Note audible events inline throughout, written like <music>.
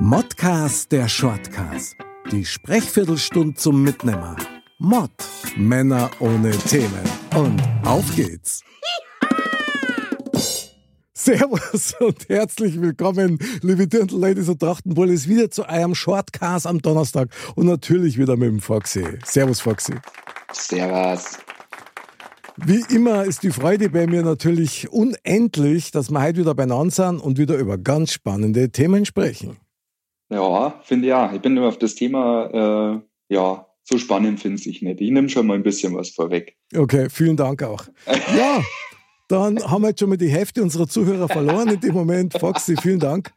Modcast der Shortcast. Die Sprechviertelstunde zum Mitnehmer. Mod. Männer ohne Themen. Und auf geht's. <laughs> Servus und herzlich willkommen, liebe Dirndl-Ladies und Trachtenbullis, wieder zu eurem Shortcast am Donnerstag und natürlich wieder mit dem Foxy. Servus, Foxy. Servus. Wie immer ist die Freude bei mir natürlich unendlich, dass wir heute wieder beieinander sind und wieder über ganz spannende Themen sprechen. Ja, finde ja. Ich bin immer auf das Thema, äh, ja, so spannend finde ich nicht. Ich nehme schon mal ein bisschen was vorweg. Okay, vielen Dank auch. <laughs> Ja, dann haben wir jetzt schon mal die Hälfte unserer Zuhörer verloren in dem Moment. Foxy, vielen Dank.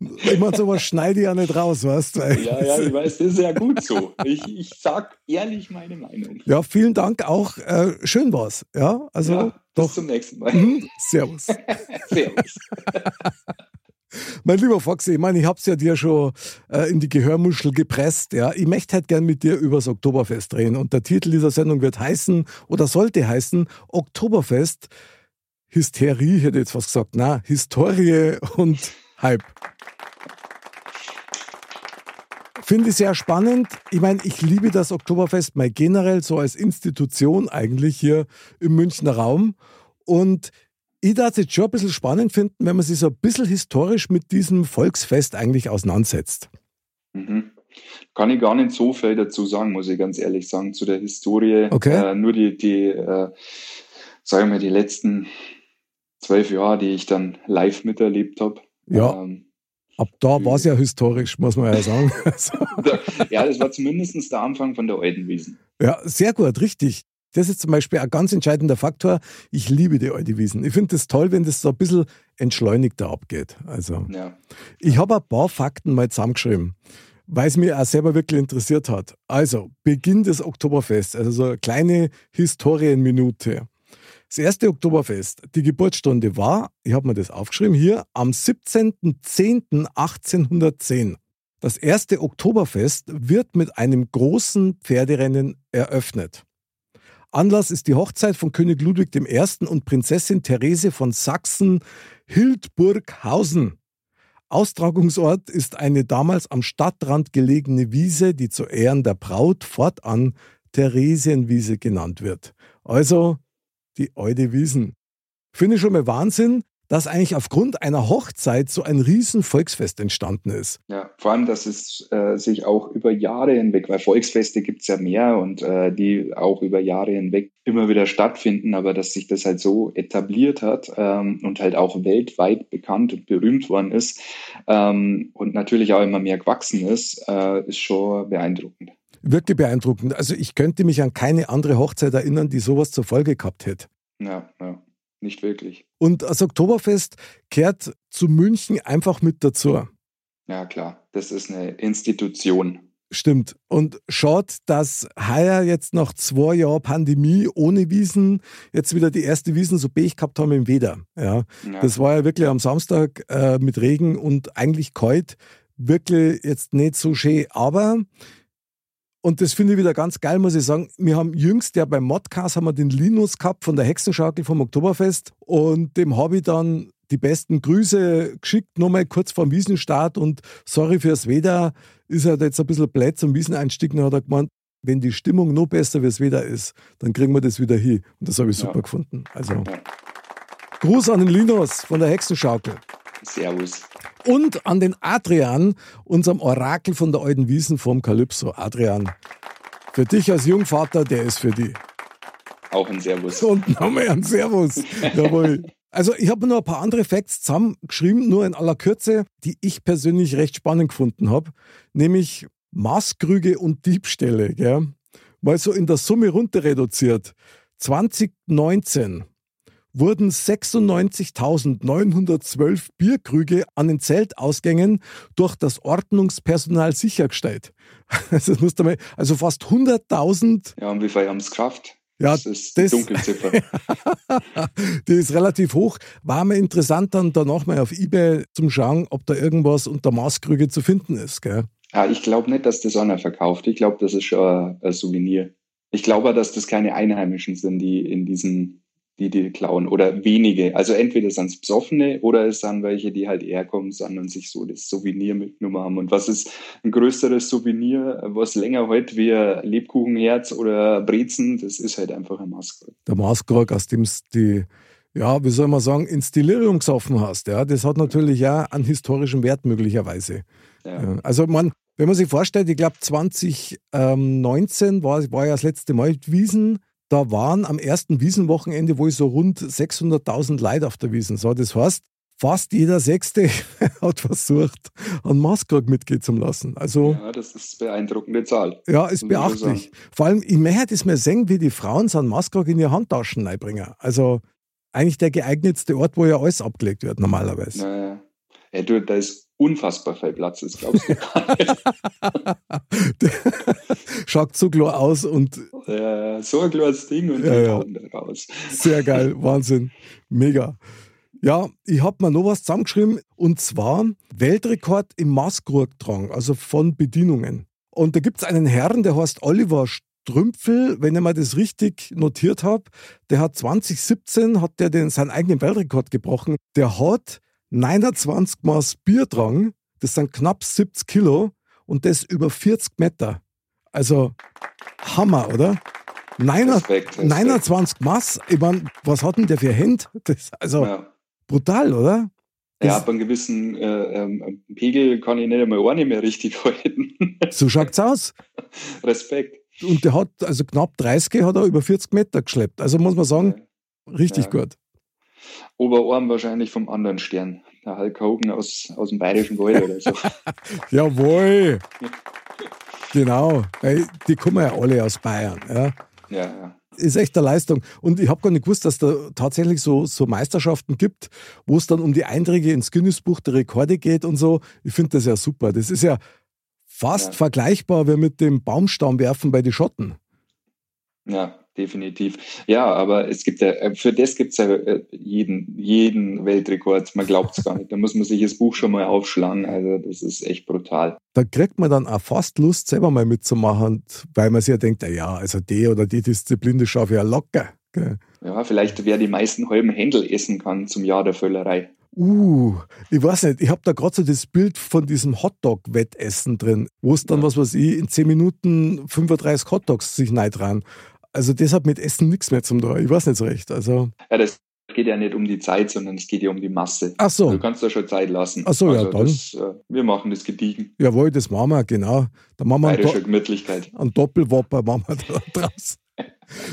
Ich meine, sowas schneide ich ja nicht raus, weißt du? Ja, ja, ich weiß, das ist ja gut so. Ich, ich sag ehrlich meine Meinung. Ja, vielen Dank auch. Äh, schön war's. Ja, also Ja, doch. Bis zum nächsten Mal. Mhm, servus. <laughs> Servus. <laughs> Mein lieber Foxy, ich meine, ich hab's ja dir schon äh, in die Gehörmuschel gepresst. Ja, ich möchte halt gern mit dir übers Oktoberfest reden. Und der Titel dieser Sendung wird heißen oder sollte heißen Oktoberfest Hysterie, hätte ich jetzt fast gesagt. Na, Historie und Hype. Finde ich sehr spannend. Ich meine, ich liebe das Oktoberfest mal generell so als Institution eigentlich hier im Münchner Raum. Und ich darf es jetzt schon ein bisschen spannend finden, wenn man sich so ein bisschen historisch mit diesem Volksfest eigentlich auseinandersetzt. Mhm. Kann ich gar nicht so viel dazu sagen, muss ich ganz ehrlich sagen, zu der Historie. Okay. Äh, nur die, die äh, sagen wir die letzten zwölf Jahre, die ich dann live miterlebt habe. Ja. Ähm, Ab da war es ja historisch, muss man ja sagen. <laughs> Also, ja, das war zumindest der Anfang von der alten Wiesen. ja, sehr gut, richtig. Das ist zum Beispiel ein ganz entscheidender Faktor. Ich liebe die alte Wiesen. Ich finde es toll, wenn das so ein bisschen entschleunigter abgeht. Also, Ja. ich habe ein paar Fakten mal zusammengeschrieben, weil es mich auch selber wirklich interessiert hat. Also, Beginn des Oktoberfests, also so eine kleine Historienminute. Das erste Oktoberfest, die Geburtsstunde war, ich habe mir das aufgeschrieben hier, am 17.10.1810. Das erste Oktoberfest wird mit einem großen Pferderennen eröffnet. Anlass ist die Hochzeit von König Ludwig I. und Prinzessin Therese von Sachsen-Hildburghausen. Austragungsort ist eine damals am Stadtrand gelegene Wiese, die zu Ehren der Braut fortan Theresienwiese genannt wird. Also die alte Wiesen. Finde ich schon mal Wahnsinn, dass eigentlich aufgrund einer Hochzeit so ein riesen Volksfest entstanden ist. Ja, vor allem, dass es äh, sich auch über Jahre hinweg, weil Volksfeste gibt es ja mehr und äh, die auch über Jahre hinweg immer wieder stattfinden, aber dass sich das halt so etabliert hat ähm, und halt auch weltweit bekannt und berühmt worden ist ähm, und natürlich auch immer mehr gewachsen ist, äh, ist schon beeindruckend. Wirklich beeindruckend. Also ich könnte mich an keine andere Hochzeit erinnern, die sowas zur Folge gehabt hätte. Ja, ja, nicht wirklich. Und das Oktoberfest kehrt zu München einfach mit dazu. Ja, klar, das ist eine Institution. Stimmt. Und schaut, dass heuer jetzt nach zwei Jahren Pandemie ohne Wiesen jetzt wieder die erste Wiesen so Pech gehabt haben im Weder. Ja. Ja. Das war ja wirklich am Samstag äh, mit Regen und eigentlich kalt. Wirklich jetzt nicht so schön. Aber, und das finde ich wieder ganz geil, muss ich sagen, wir haben jüngst ja beim Modcast haben wir den Linus gehabt von der Hexenschaukel vom Oktoberfest und dem habe ich dann die besten Grüße geschickt, nochmal kurz vor dem Wiesenstart und sorry fürs Wetter, ist halt jetzt ein bisschen blöd zum Wieseneinstieg. Dann hat er gemeint, wenn die Stimmung noch besser wie es Wetter ist, dann kriegen wir das wieder hin. Und das habe ich Ja. super gefunden. Also. Gruß an den Linus von der Hexenschaukel. Servus. Und an den Adrian, unserem Orakel von der alten Wiesen vom Kalypso. Adrian, für dich als Jungvater, der ist für die. Auch ein Servus. Und nochmal ein Servus. <laughs> Jawohl. Also ich habe noch ein paar andere Facts zusammengeschrieben, nur in aller Kürze, die ich persönlich recht spannend gefunden habe. Nämlich Maßkrüge und Diebstähle. Gell? Mal so in der Summe runter reduziert. 2019 wurden 96.912 Bierkrüge an den Zeltausgängen durch das Ordnungspersonal sichergestellt. Also, <laughs> das musst du mal, also fast 100.000. Ja, und wie viel haben es geschafft? Ja, das ist die das, Dunkelziffer. <laughs> die ist relativ hoch. War mir interessant, dann danach mal auf Ebay zum Schauen, ob da irgendwas unter Maßkrüge zu finden ist. Gell? Ja, ich glaube nicht, dass das einer verkauft. Ich glaube, das ist schon ein Souvenir. Ich glaube, dass das keine Einheimischen sind, die in diesen die die klauen oder wenige. Also entweder sind es Besoffene oder es sind welche, die halt herkommen sind und sich so das Souvenir mitgenommen haben. Und was ist ein größeres Souvenir, was länger hält wie ein Lebkuchenherz oder Brezen, das ist halt einfach ein Maskrug. Der Maskrug, aus dem es die ja, wie soll man sagen, ins Delirium gesoffen hast. Ja, das hat natürlich ja einen historischen Wert möglicherweise. Ja. Also man, wenn man sich vorstellt, ich glaube 2019 war, war ja das letzte Mal Wiesen da waren am ersten Wiesenwochenende wohl so rund 600.000 Leute auf der Wiesen. So, das heißt, fast jeder Sechste <laughs> hat versucht, einen Maskrug mitgehen zu lassen. Also, ja, das ist eine beeindruckende Zahl. Ja, ist beachtlich. Vor allem, ich möchte es mir sehen, wie die Frauen so einen in ihre Handtaschen reinbringen. Also eigentlich der geeignetste Ort, wo ja alles abgelegt wird, normalerweise. Naja. Ja, du, da ist unfassbar viel Platz, das glaubst du. <laughs> Schaut so klar aus und. <laughs> Ja, so ein klares Ding und ja, ja. raus. Sehr geil, <laughs> Wahnsinn. Mega. Ja, ich habe mir noch was zusammengeschrieben und zwar Weltrekord im Maßkrugtragen, also von Bedienungen. Und da gibt es einen Herrn, der heißt Oliver Strümpfel, wenn ich mal das richtig notiert habe, der hat 2017 hat der den, seinen eigenen Weltrekord gebrochen. Der hat 29 Maß Bier dran, das sind knapp 70 Kilo und das über 40 Meter. Also Hammer, oder? Neiner, Respekt, Respekt. 29 Maß, ich meine, was hat denn der für Hände? Das, also ja. brutal, oder? Das ja, ab einem gewissen äh, ähm, Pegel kann ich nicht einmal eine mehr richtig <laughs> halten. so schaut's aus. Respekt. Und der hat, also knapp 30 hat er über 40 Meter geschleppt. Also muss man sagen, richtig ja. gut. Oberarm wahrscheinlich vom anderen Stern. Der Hulk Hogan aus, aus dem Bayerischen Wald oder so. <laughs> Jawohl. genau. Die kommen ja alle aus Bayern. Ja, ja. ja. Ist echt eine Leistung. Und ich habe gar nicht gewusst, dass da tatsächlich so, so Meisterschaften gibt, wo es dann um die Einträge ins Guinness-Buch der Rekorde geht und so. Ich finde das ja super. Das ist ja fast ja. vergleichbar wie mit dem Baumstammwerfen bei den Schotten. Ja, definitiv. Ja, aber es gibt ja, äh, für das gibt es ja äh, jeden, jeden Weltrekord. Man glaubt es gar nicht. Da muss man sich das Buch schon mal aufschlagen. Also das ist echt brutal. Da kriegt man dann auch fast Lust, selber mal mitzumachen, weil man sich ja denkt, ja, also die oder die Disziplin, das schaffe ich ja locker. Gell? Ja, vielleicht wer die meisten halben Händel essen kann zum Jahr der Völlerei. Uh, ich weiß nicht, ich habe da gerade so das Bild von diesem Hotdog-Wettessen drin, wo es dann, ja. was weiß ich, in 10 Minuten 35 Hotdogs sich dran. Also das hat mit Essen nichts mehr zum tun. Ich weiß nicht so recht. Also ja, das geht ja nicht um die Zeit, sondern es geht ja um die Masse. Ach so. Du kannst da schon Zeit lassen. Ach so, also ja, dann. Das, äh, wir machen das gediegen. Jawohl, das machen wir, genau. Da machen wir Bayerische Gemütlichkeit. Einen Doppelwopper machen wir da <laughs> draus.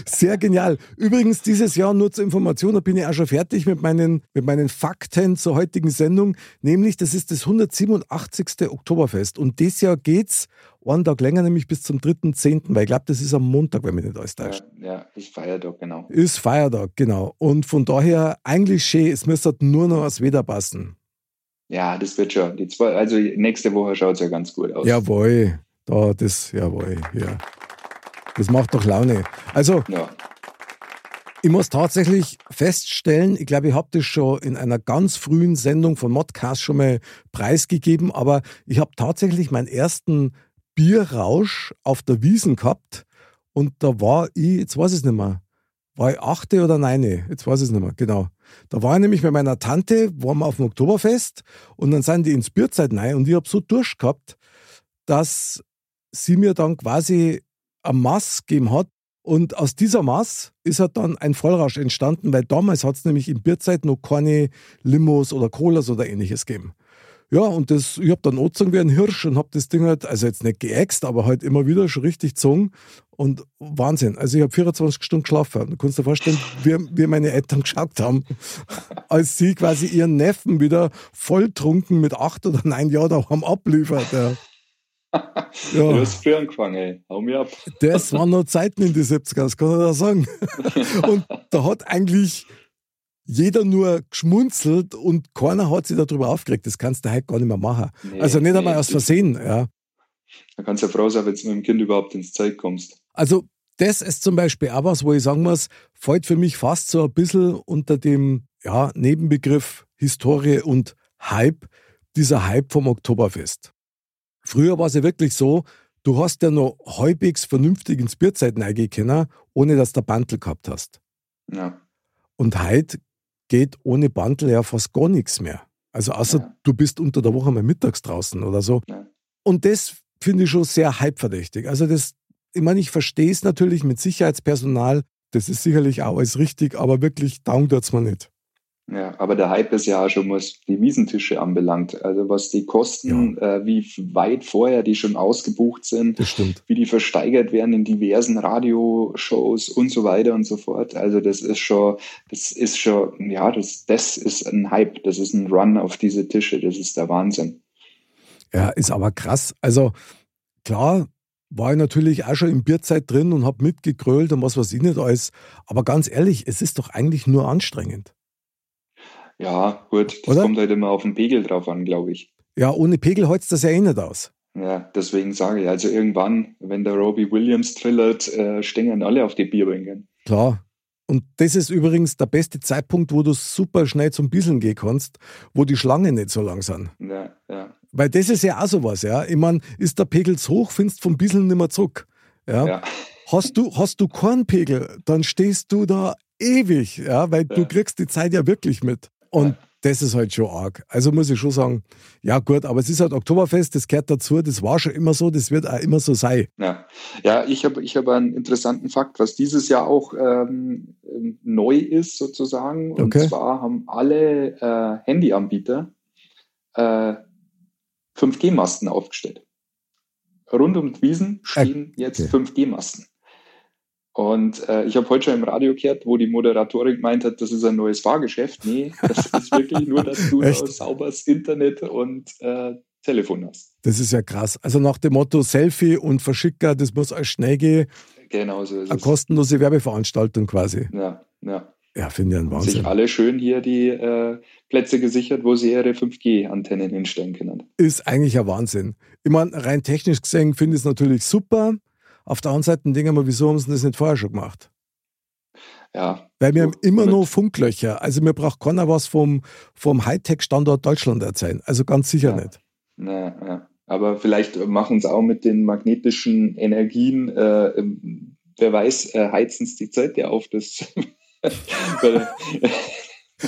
Sehr genial. Übrigens, dieses Jahr nur zur Information, da bin ich auch schon fertig mit meinen, mit meinen Fakten zur heutigen Sendung. Nämlich, das ist das 187. Oktoberfest. Und dieses Jahr geht es einen Tag länger, nämlich bis zum 3.10., weil ich glaube, das ist am Montag, wenn mich nicht alles täuscht. Ja, ja, ist Feiertag, genau. Ist Feiertag, genau. Und von daher eigentlich schön, es müsste nur noch das Wetter passen. Ja, das wird schon. Die zwei, also nächste Woche schaut es ja ganz gut aus. Jawohl, da, das, jawohl, ja. Das macht doch Laune. Also, ja. ich muss tatsächlich feststellen, ich glaube, ich habe das schon in einer ganz frühen Sendung von Modcast schon mal preisgegeben, aber ich habe tatsächlich meinen ersten Bierrausch auf der Wiesen gehabt und da war ich, jetzt weiß ich es nicht mehr, war ich achte oder neune, jetzt weiß ich es nicht mehr, genau. Da war ich nämlich mit meiner Tante, waren wir auf dem Oktoberfest und dann sind die ins Bierzeit rein und ich habe so Durst gehabt, dass sie mir dann quasi ein Maß gegeben hat. Und aus dieser Maß ist halt dann ein Vollrausch entstanden, weil damals hat es nämlich in Bierzeit noch keine Limos oder Colas oder ähnliches gegeben. Ja, und das, ich habe dann angezogen wie ein Hirsch und habe das Ding halt, also jetzt nicht geäxt, aber halt immer wieder schon richtig gezogen. Und Wahnsinn. Also ich habe 24 Stunden geschlafen. Du kannst dir vorstellen, wie, wie meine Eltern geschaut haben, <laughs> als sie quasi ihren Neffen wieder volltrunken mit acht oder neun Jahren haben abliefert. Ja. Ja. Du hast früher angefangen, ey. Hau mir ab. Das waren noch Zeiten in die 70er, das kann ich da sagen. <laughs> Und da hat eigentlich jeder nur geschmunzelt und keiner hat sich darüber aufgeregt. Das kannst du heute gar nicht mehr machen. Nee, also nicht einmal nee, aus Versehen. Ja. Da kannst du ja froh sein, wenn du mit dem Kind überhaupt ins Zeug kommst. Also das ist zum Beispiel auch was, wo ich sagen muss, fällt für mich fast so ein bisschen unter dem ja, Nebenbegriff Historie und Hype, dieser Hype vom Oktoberfest. Früher war es ja wirklich so, du hast ja noch halbwegs vernünftig ins Bierzeit können, ohne dass du Bantel gehabt hast. Ja. Und heute geht ohne Bantel ja fast gar nichts mehr. Also außer ja. du bist unter der Woche mal mittags draußen oder so. Ja. Und das finde ich schon sehr hypeverdächtig. Also das, ich meine, ich verstehe es natürlich mit Sicherheitspersonal, das ist sicherlich auch alles richtig, aber wirklich down es mir nicht. Ja, aber der Hype ist ja auch schon, was die Wiesentische anbelangt. Also was die kosten, ja. äh, wie weit vorher die schon ausgebucht sind, wie die versteigert werden in diversen Radioshows und so weiter und so fort. Also das ist schon, das ist schon, ja, das, das ist ein Hype, das ist ein Run auf diese Tische, das ist der Wahnsinn. Ja, ist aber krass. Also klar, war ich natürlich auch schon in Bierzeit drin und habe mitgegrölt und was weiß ich nicht alles. Aber ganz ehrlich, es ist doch eigentlich nur anstrengend. Ja, gut, das Oder? kommt halt immer auf den Pegel drauf an, glaube ich. Ja, ohne Pegel holst das ja eh nicht aus. Ja, deswegen sage ich, also irgendwann, wenn der Robbie Williams trillert, äh, stehen alle auf die Bierbänken. Klar. Und das ist übrigens der beste Zeitpunkt, wo du super schnell zum Bisseln gehen kannst, wo die Schlangen nicht so lang sind. Ja, ja. Weil das ist ja auch sowas, ja. Ich meine, ist der Pegel zu hoch, findest vom Bisseln nicht mehr zurück. Ja. ja. Hast du, hast du keinen Pegel, dann stehst du da ewig, ja, weil ja. du kriegst die Zeit ja wirklich mit. Und das ist halt schon arg. Also muss ich schon sagen, ja gut, aber es ist halt Oktoberfest, das gehört dazu, das war schon immer so, das wird auch immer so sein. Ja, ja ich habe ich hab einen interessanten Fakt, was dieses Jahr auch ähm, neu ist sozusagen. Und okay. zwar haben alle äh, Handyanbieter äh, 5G-Masten aufgestellt. Rund um die Wiesen stehen äh, jetzt okay. 5G-Masten. Und äh, ich habe heute schon im Radio gehört, wo die Moderatorin gemeint hat, das ist ein neues Fahrgeschäft. Nee, das ist wirklich nur, dass du <laughs> sauberes Internet und äh, Telefon hast. Das ist ja krass. Also nach dem Motto Selfie und Verschicker, das muss alles schnell gehen. Genau so ist Eine es. kostenlose Werbeveranstaltung quasi. Ja, ja. Ja, finde ich ein Wahnsinn. Sich alle schön hier die äh, Plätze gesichert, wo sie ihre 5G-Antennen hinstellen können. Ist eigentlich ein Wahnsinn. Ich meine, rein technisch gesehen finde ich es natürlich super. Auf der anderen Seite denken wir, wieso haben sie das nicht vorher schon gemacht? Ja. Weil wir haben immer noch Funklöcher. Also mir braucht keiner was vom, vom Hightech-Standort Deutschland erzählen. Also ganz sicher ja. nicht. Na, ja. Aber vielleicht machen es auch mit den magnetischen Energien, äh, ähm, wer weiß, äh, heizen es die Zeit ja auf. Das <laughs>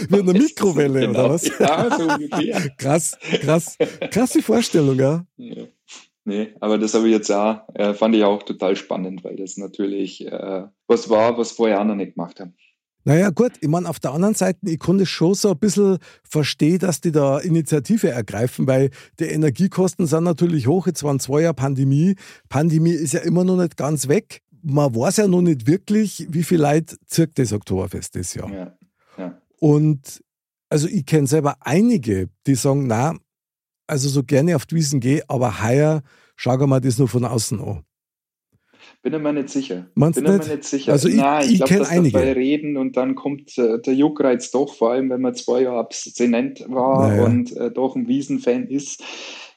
Wie eine Mikrowelle, genau. oder was? Ja, so ungefähr. <laughs> krass, krass. Krasse Vorstellung, ja. ja. Nee, aber das habe ich jetzt auch, äh, fand ich auch total spannend, weil das natürlich äh, was war, was vorher auch noch nicht gemacht haben. Naja, gut, ich meine, auf der anderen Seite, ich konnte schon so ein bisschen verstehen, dass die da Initiative ergreifen, weil die Energiekosten sind natürlich hoch. Jetzt waren zwei Jahre Pandemie. Pandemie ist ja immer noch nicht ganz weg. Man weiß ja noch nicht wirklich, wie viel Leid zirkt das Oktoberfest das Jahr. Ja, ja. Und also ich kenne selber einige, die sagen, na, also so gerne auf die Wiesen gehe, aber heuer schauen wir mal das nur von außen an. Bin ich mir nicht sicher. Meinst Bin nicht? mir nicht sicher. Also ich, Nein, ich, ich kenne einige. Dabei reden und dann kommt äh, der Juckreiz doch, vor allem wenn man zwei Jahre abstinent war naja. und äh, doch ein Wiesenfan ist,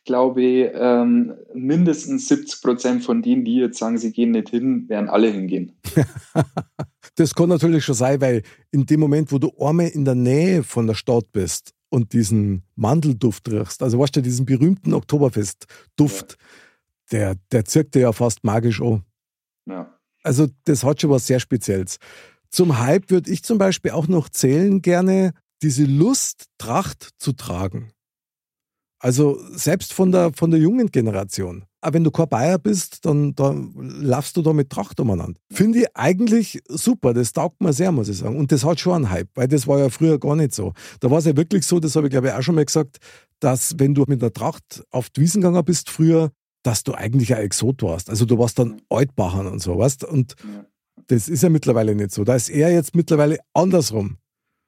glaube ich, ähm, mindestens 70 Prozent von denen, die jetzt sagen, sie gehen nicht hin, werden alle hingehen. <laughs> das kann natürlich schon sein, weil in dem Moment, wo du einmal in der Nähe von der Stadt bist und diesen Mandelduft riechst, also weißt du, diesen berühmten Oktoberfestduft, ja. der, der zirkt dir ja fast magisch an. Ja. Also das hat schon was sehr Spezielles. Zum Hype würde ich zum Beispiel auch noch zählen gerne diese Lust, Tracht zu tragen. Also selbst von der, von der jungen Generation. Aber wenn du kein Bayer bist, dann, dann laufst du da mit Tracht umeinander. Finde ich eigentlich super. Das taugt mir sehr, muss ich sagen. Und das hat schon einen Hype, weil das war ja früher gar nicht so. Da war es ja wirklich so, das habe ich glaube ich auch schon mal gesagt, dass wenn du mit einer Tracht auf die Wiesen gegangen bist früher, dass du eigentlich ein Exot warst. Also du warst dann Altbachern und so, weißt Und das ist ja mittlerweile nicht so. Da ist eher jetzt mittlerweile andersrum.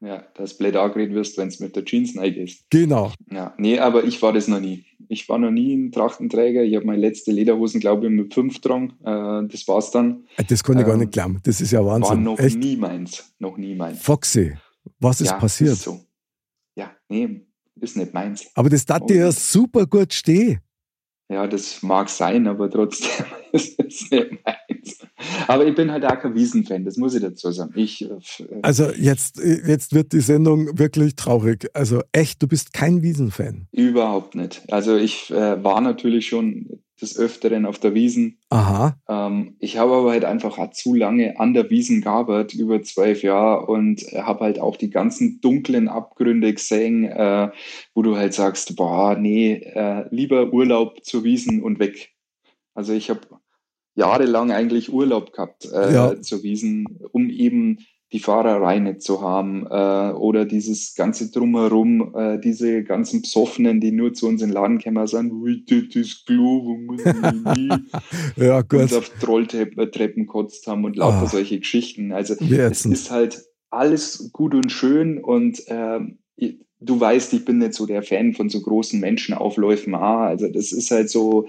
Ja, dass blöd angeredet wirst, wenn du mit der Jeans reingehst. Genau. Ja, nee, aber ich war das noch nie. Ich war noch nie ein Trachtenträger. Ich habe meine letzte Lederhosen, glaube ich, mit fünf dran. Äh, das war's dann. Äh, das kann ich ähm, gar nicht glauben. Das ist ja Wahnsinn. War noch Echt? nie meins. Noch nie meins. Foxy. Was ist ja, passiert? Ist so. Ja, nee, ist nicht meins. Aber das tat dir ja super gut stehen. Ja, das mag sein, aber trotzdem <laughs> ist es nicht meins. Aber ich bin halt auch kein Wiesenfan, das muss ich dazu sagen. Ich, äh, also jetzt, jetzt wird die Sendung wirklich traurig. Also echt, du bist kein Wiesenfan. Überhaupt nicht. Also ich äh, war natürlich schon des Öfteren auf der Wiesen. Aha. Ähm, ich habe aber halt einfach auch zu lange an der Wiesen gearbeitet, über zwölf Jahre und habe halt auch die ganzen dunklen Abgründe gesehen, äh, wo du halt sagst, boah, nee, äh, lieber Urlaub zur Wiesen und weg. Also ich habe jahrelang eigentlich Urlaub gehabt äh, ja. zur Wiesen, um eben die Fahrerei nicht zu haben äh, oder dieses ganze Drumherum, äh, diese ganzen Psoffenen, die nur zu uns in den Laden kommen, sagen, das ist Klo, <laughs> ja, gut. und auf Trolltreppen kotzt haben und lauter ah. solche Geschichten. Also es ist halt alles gut und schön und äh, du weißt, ich bin nicht so der Fan von so großen Menschenaufläufen. Ah, also das ist halt so,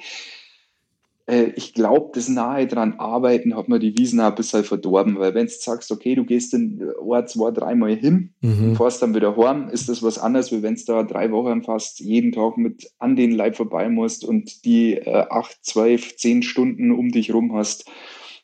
äh, ich glaube, das nahe dran arbeiten hat man die Wiesen auch ein bisschen verdorben, weil wenn du sagst, okay, du gehst in ein, zwei, dreimal hin mhm. und fährst dann wieder heim, ist das was anderes, wie wenn du da drei Wochen fast jeden Tag mit an den Leib vorbei musst und die äh, acht, zwölf, zehn Stunden um dich rum hast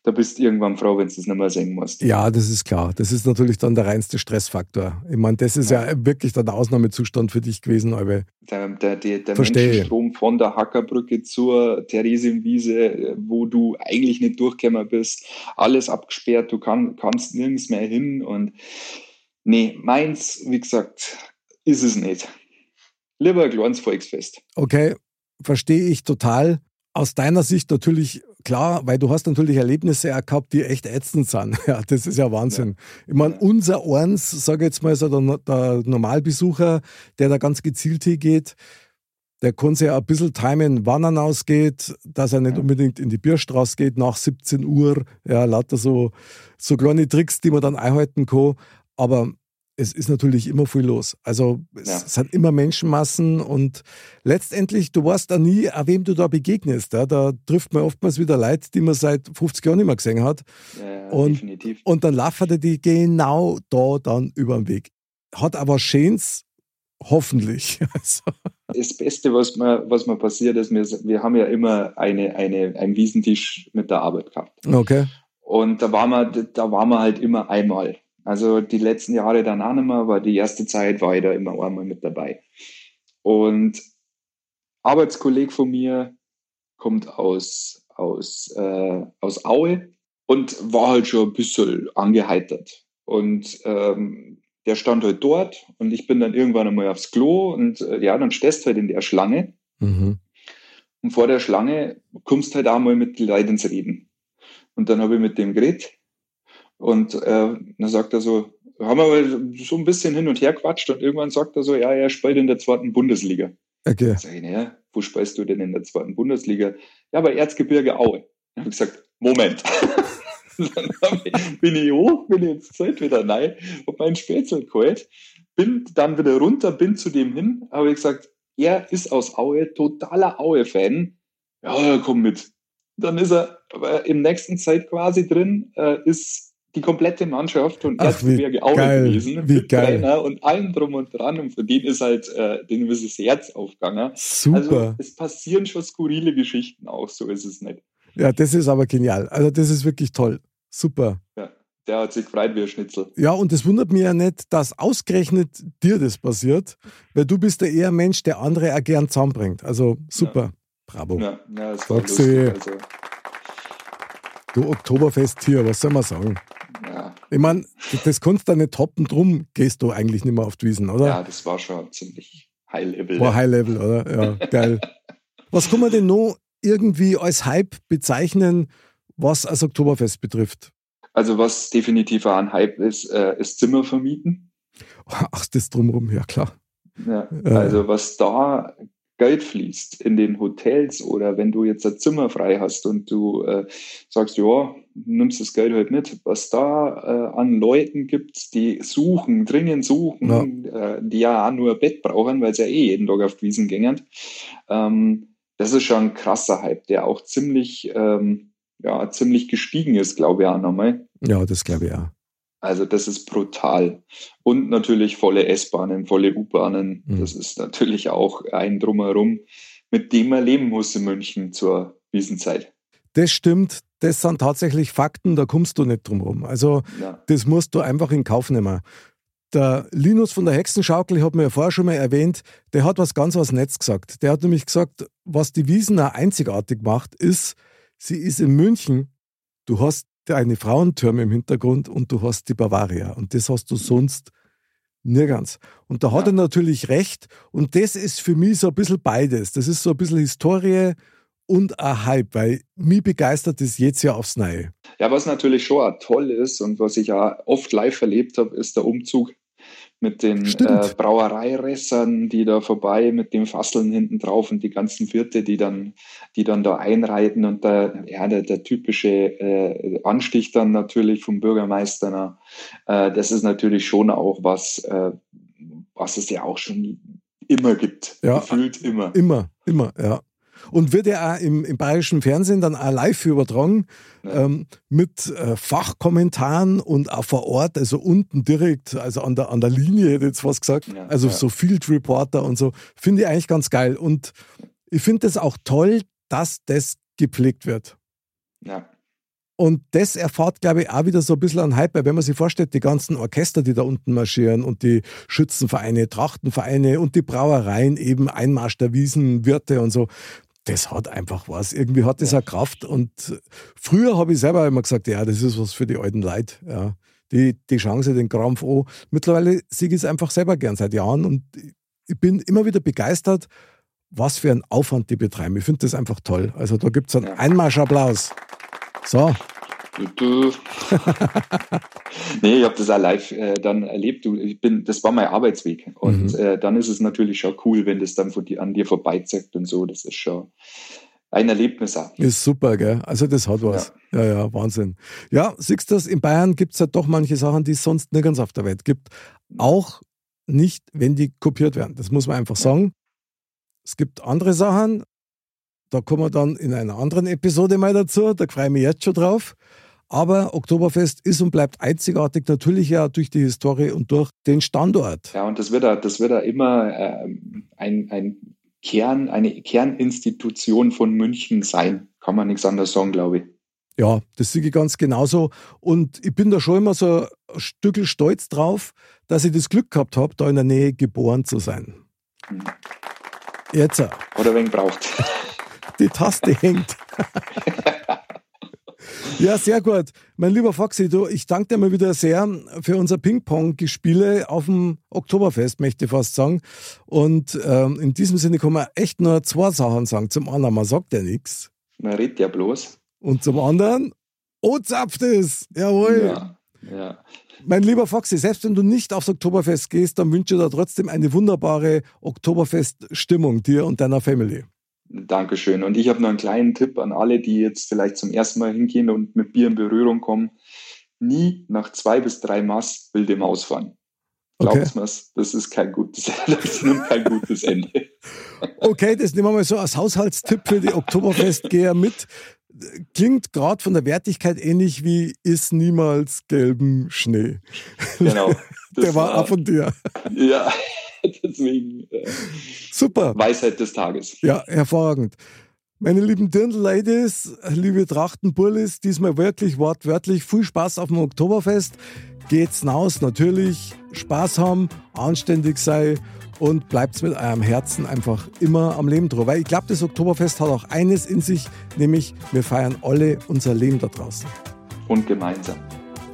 da bist du irgendwann froh, wenn du es nicht mehr sehen musst. Ja, das ist klar. Das ist natürlich dann der reinste Stressfaktor. Ich meine, das ist ja, ja wirklich dann der Ausnahmezustand für dich gewesen, aber der, der, der, der Menschenstrom von der Hackerbrücke zur Theresienwiese, wo du eigentlich nicht durchgekommen bist, alles abgesperrt, du kann, kannst nirgends mehr hin und nee, meins, wie gesagt, ist es nicht. Lieber ein kleines Volksfest. Okay, verstehe ich total. Aus deiner Sicht natürlich klar, weil du hast natürlich Erlebnisse auch gehabt, die echt ätzend sind. <laughs> Ja, das ist ja Wahnsinn. Ja. Ich meine, unser Eins, sage ich jetzt mal so, der, der Normalbesucher, der da ganz gezielt hingeht, der kann sich ein bisschen timen, wann er ausgeht, dass er nicht ja. unbedingt in die Bierstraße geht nach 17 Uhr. Ja, lauter so, so kleine Tricks, die man dann einhalten kann. Aber es ist natürlich immer viel los. Also es ja. sind immer Menschenmassen und letztendlich, du weißt da nie, a wem du da begegnest. Ja? Da trifft man oftmals wieder Leute, die man seit 50 Jahren nicht mehr gesehen hat. Ja, und, definitiv. und dann laufen die genau da dann über den Weg. Hat aber Schönes, hoffentlich. <laughs> Also. Das Beste, was mir, was mir passiert ist, wir, wir haben ja immer eine, eine, einen Wiesentisch mit der Arbeit gehabt. Okay. Und da waren wir, da waren wir halt immer einmal. Also die letzten Jahre dann auch nicht mehr, aber die erste Zeit war ich da immer einmal mit dabei. Und Arbeitskollege von mir kommt aus, aus, äh, aus Aue und war halt schon ein bisschen angeheitert. Und ähm, der stand halt dort und ich bin dann irgendwann einmal aufs Klo und äh, ja, dann stehst du halt in der Schlange. Mhm. Und vor der Schlange kommst halt auch mal mit den Leuten ins Reden. Und dann habe ich mit dem geredet und äh, dann sagt er so, haben wir so ein bisschen hin und her quatscht und irgendwann sagt er so, ja, er spielt in der zweiten Bundesliga. Okay. Sag ich, ja, wo spielst du denn in der zweiten Bundesliga? Ja, bei Erzgebirge Aue. Dann habe ich gesagt, Moment. <laughs> dann ich, bin ich hoch, bin jetzt Zeit wieder rein, hab meinen Spätzle geholt, bin dann wieder runter, bin zu dem hin, habe ich gesagt, er ist aus Aue, totaler Aue-Fan. Ja, komm mit. Dann ist er im nächsten Zeit quasi drin, äh, ist die komplette Mannschaft und Erzgebirge auch gewesen. Wie geil. Trainer und allem drum und dran. Und für den ist halt, äh, dem ist das Herz aufgegangen. Super. Also es passieren schon skurrile Geschichten auch, so ist es nicht. Ja, das ist aber genial. Also das ist wirklich toll. Super. Ja, der hat sich gefreut wie ein Schnitzel. Ja, und es wundert mich ja nicht, dass ausgerechnet dir das passiert, weil du bist ja eher Mensch, der andere auch gern zusammenbringt. Also super. Ja. Bravo. Ja, ja das war lustig, also. Du Oktoberfest hier, was soll man sagen? Ich meine, das kannst du nicht toppen, drum gehst du eigentlich nicht mehr auf die Wiesen, oder? Ja, das war schon ziemlich High Level. War High Level, oder? Ja, <laughs> geil. Was kann man denn noch irgendwie als Hype bezeichnen, was das Oktoberfest betrifft? Also was definitiv ein Hype ist, äh, ist Zimmer vermieten. Ach, das drumherum, ja klar. Ja, also was da Geld fließt in den Hotels oder wenn du jetzt ein Zimmer frei hast und du äh, sagst, ja, nimmst das Geld halt mit, was da äh, an Leuten gibt, die suchen, dringend suchen, ja. Äh, die ja auch nur ein Bett brauchen, weil sie ja eh jeden Tag auf die Wiesen gingen. Ähm, das ist schon ein krasser Hype, der auch ziemlich, ähm, ja, ziemlich gestiegen ist, glaube ich auch nochmal. Ja, das glaube ich auch. Also das ist brutal. Und natürlich volle S-Bahnen, volle U-Bahnen. Mhm. Das ist natürlich auch ein Drumherum, mit dem man leben muss in München zur Wiesenzeit. Das stimmt. Das sind tatsächlich Fakten, da kommst du nicht drum rum. Also ja. das musst du einfach in Kauf nehmen. Der Linus von der Hexenschaukel, ich habe mir ja vorher schon mal erwähnt, der hat was ganz was Netz gesagt. Der hat nämlich gesagt, was die Wiesener einzigartig macht, ist, sie ist in München. Du hast eine Frauentürme im Hintergrund und du hast die Bavaria. Und das hast du sonst nirgends. Und da hat ja. er natürlich recht. Und das ist für mich so ein bisschen beides. Das ist so ein bisschen Historie und ein Hype, weil mich begeistert das jetzt ja aufs Neue. Ja, was natürlich schon auch toll ist und was ich ja oft live erlebt habe, ist der Umzug mit den äh, Brauereiressern, die da vorbei mit dem Fasseln hinten drauf und die ganzen Wirte, die dann, die dann da einreiten und der, ja, der, der typische äh, Anstich dann natürlich vom Bürgermeister. Äh, das ist natürlich schon auch was, äh, was es ja auch schon immer gibt. Ja, Gefühlt immer. Immer, immer, ja und wird ja auch im, im bayerischen Fernsehen dann auch live übertragen ähm, mit äh, Fachkommentaren und auch vor Ort, also unten direkt, also an der, an der Linie hätte ich jetzt was gesagt, ja, also ja. so Field Reporter und so, finde ich eigentlich ganz geil und ich finde es auch toll, dass das gepflegt wird. Ja. Und das erfahrt, glaube ich, auch wieder so ein bisschen an Hype, wenn man sich vorstellt, die ganzen Orchester, die da unten marschieren und die Schützenvereine, Trachtenvereine und die Brauereien, eben Einmarsch der Wiesenwirte und so das hat einfach was. Irgendwie hat das ja. eine Kraft. Und früher habe ich selber immer gesagt, ja, das ist was für die alten Leute. Ja. Die, die Chance, den Krampf an. Mittlerweile sehe ich es einfach selber gern seit Jahren und ich bin immer wieder begeistert, was für einen Aufwand die betreiben. Ich finde das einfach toll. Also da gibt es einen Einmarschapplaus. So. Du. <laughs> nee, ich habe das auch live äh, dann erlebt. Du, ich bin, das war mein Arbeitsweg. Und mhm. äh, dann ist es natürlich schon cool, wenn das dann von die, an dir vorbeizieht und so. Das ist schon ein Erlebnis auch. Ist super, gell? Also das hat was. Ja, ja, ja Wahnsinn. Ja, siehst du das, in Bayern gibt es ja doch manche Sachen, die es sonst nirgends auf der Welt gibt. Auch nicht, wenn die kopiert werden. Das muss man einfach sagen. Es gibt andere Sachen, da kommen wir dann in einer anderen Episode mal dazu. Da freue ich mich jetzt schon drauf. Aber Oktoberfest ist und bleibt einzigartig, natürlich ja durch die Historie und durch den Standort. Ja, und das wird da, das wird da immer äh, ein, ein Kern, eine Kerninstitution von München sein. Kann man nichts anderes sagen, glaube ich. Ja, das sehe ich ganz genauso. Und ich bin da schon immer so ein Stück stolz drauf, dass ich das Glück gehabt habe, da in der Nähe geboren zu sein. Hm. Jetzt. Oder wen braucht. <laughs> Die Taste hängt. <laughs> Ja, sehr gut. Mein lieber Foxy, du, ich danke dir mal wieder sehr für unser Ping-Pong-Gespiele auf dem Oktoberfest, möchte ich fast sagen. Und ähm, in diesem Sinne kann man echt nur zwei Sachen sagen. Zum einen, man sagt ja nichts. Man redet ja bloß. Und zum anderen, oh, zapft es. Jawohl. Ja, ja. Mein lieber Foxy, selbst wenn du nicht aufs Oktoberfest gehst, dann wünsche ich dir trotzdem eine wunderbare Oktoberfest-Stimmung dir und deiner Family. Dankeschön. Und ich habe noch einen kleinen Tipp an alle, die jetzt vielleicht zum ersten Mal hingehen und mit Bier in Berührung kommen. Nie nach zwei bis drei Maß wilde Maus fahren. Glaubt okay. mir's, das ist kein gutes, <laughs> das nimmt kein gutes Ende. Okay, das nehmen wir mal so als Haushaltstipp für die Oktoberfestgeher mit. Klingt gerade von der Wertigkeit ähnlich wie ist niemals gelben Schnee. Genau. <laughs> Der war, war auch von dir. Ja. <laughs> Deswegen äh, super. Weisheit des Tages. Ja, hervorragend. Meine lieben Dirndl-Ladies, liebe Trachtenbullis, diesmal wirklich wortwörtlich viel Spaß auf dem Oktoberfest. Geht's hinaus, natürlich Spaß haben, anständig sei und bleibt mit eurem Herzen einfach immer am Leben dran. Weil ich glaube, das Oktoberfest hat auch eines in sich, nämlich wir feiern alle unser Leben da draußen. Und gemeinsam.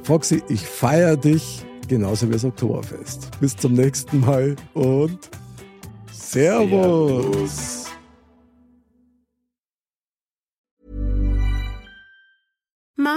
Foxy, ich feiere dich genauso wie das Oktoberfest. Bis zum nächsten Mal und Servus. Servus.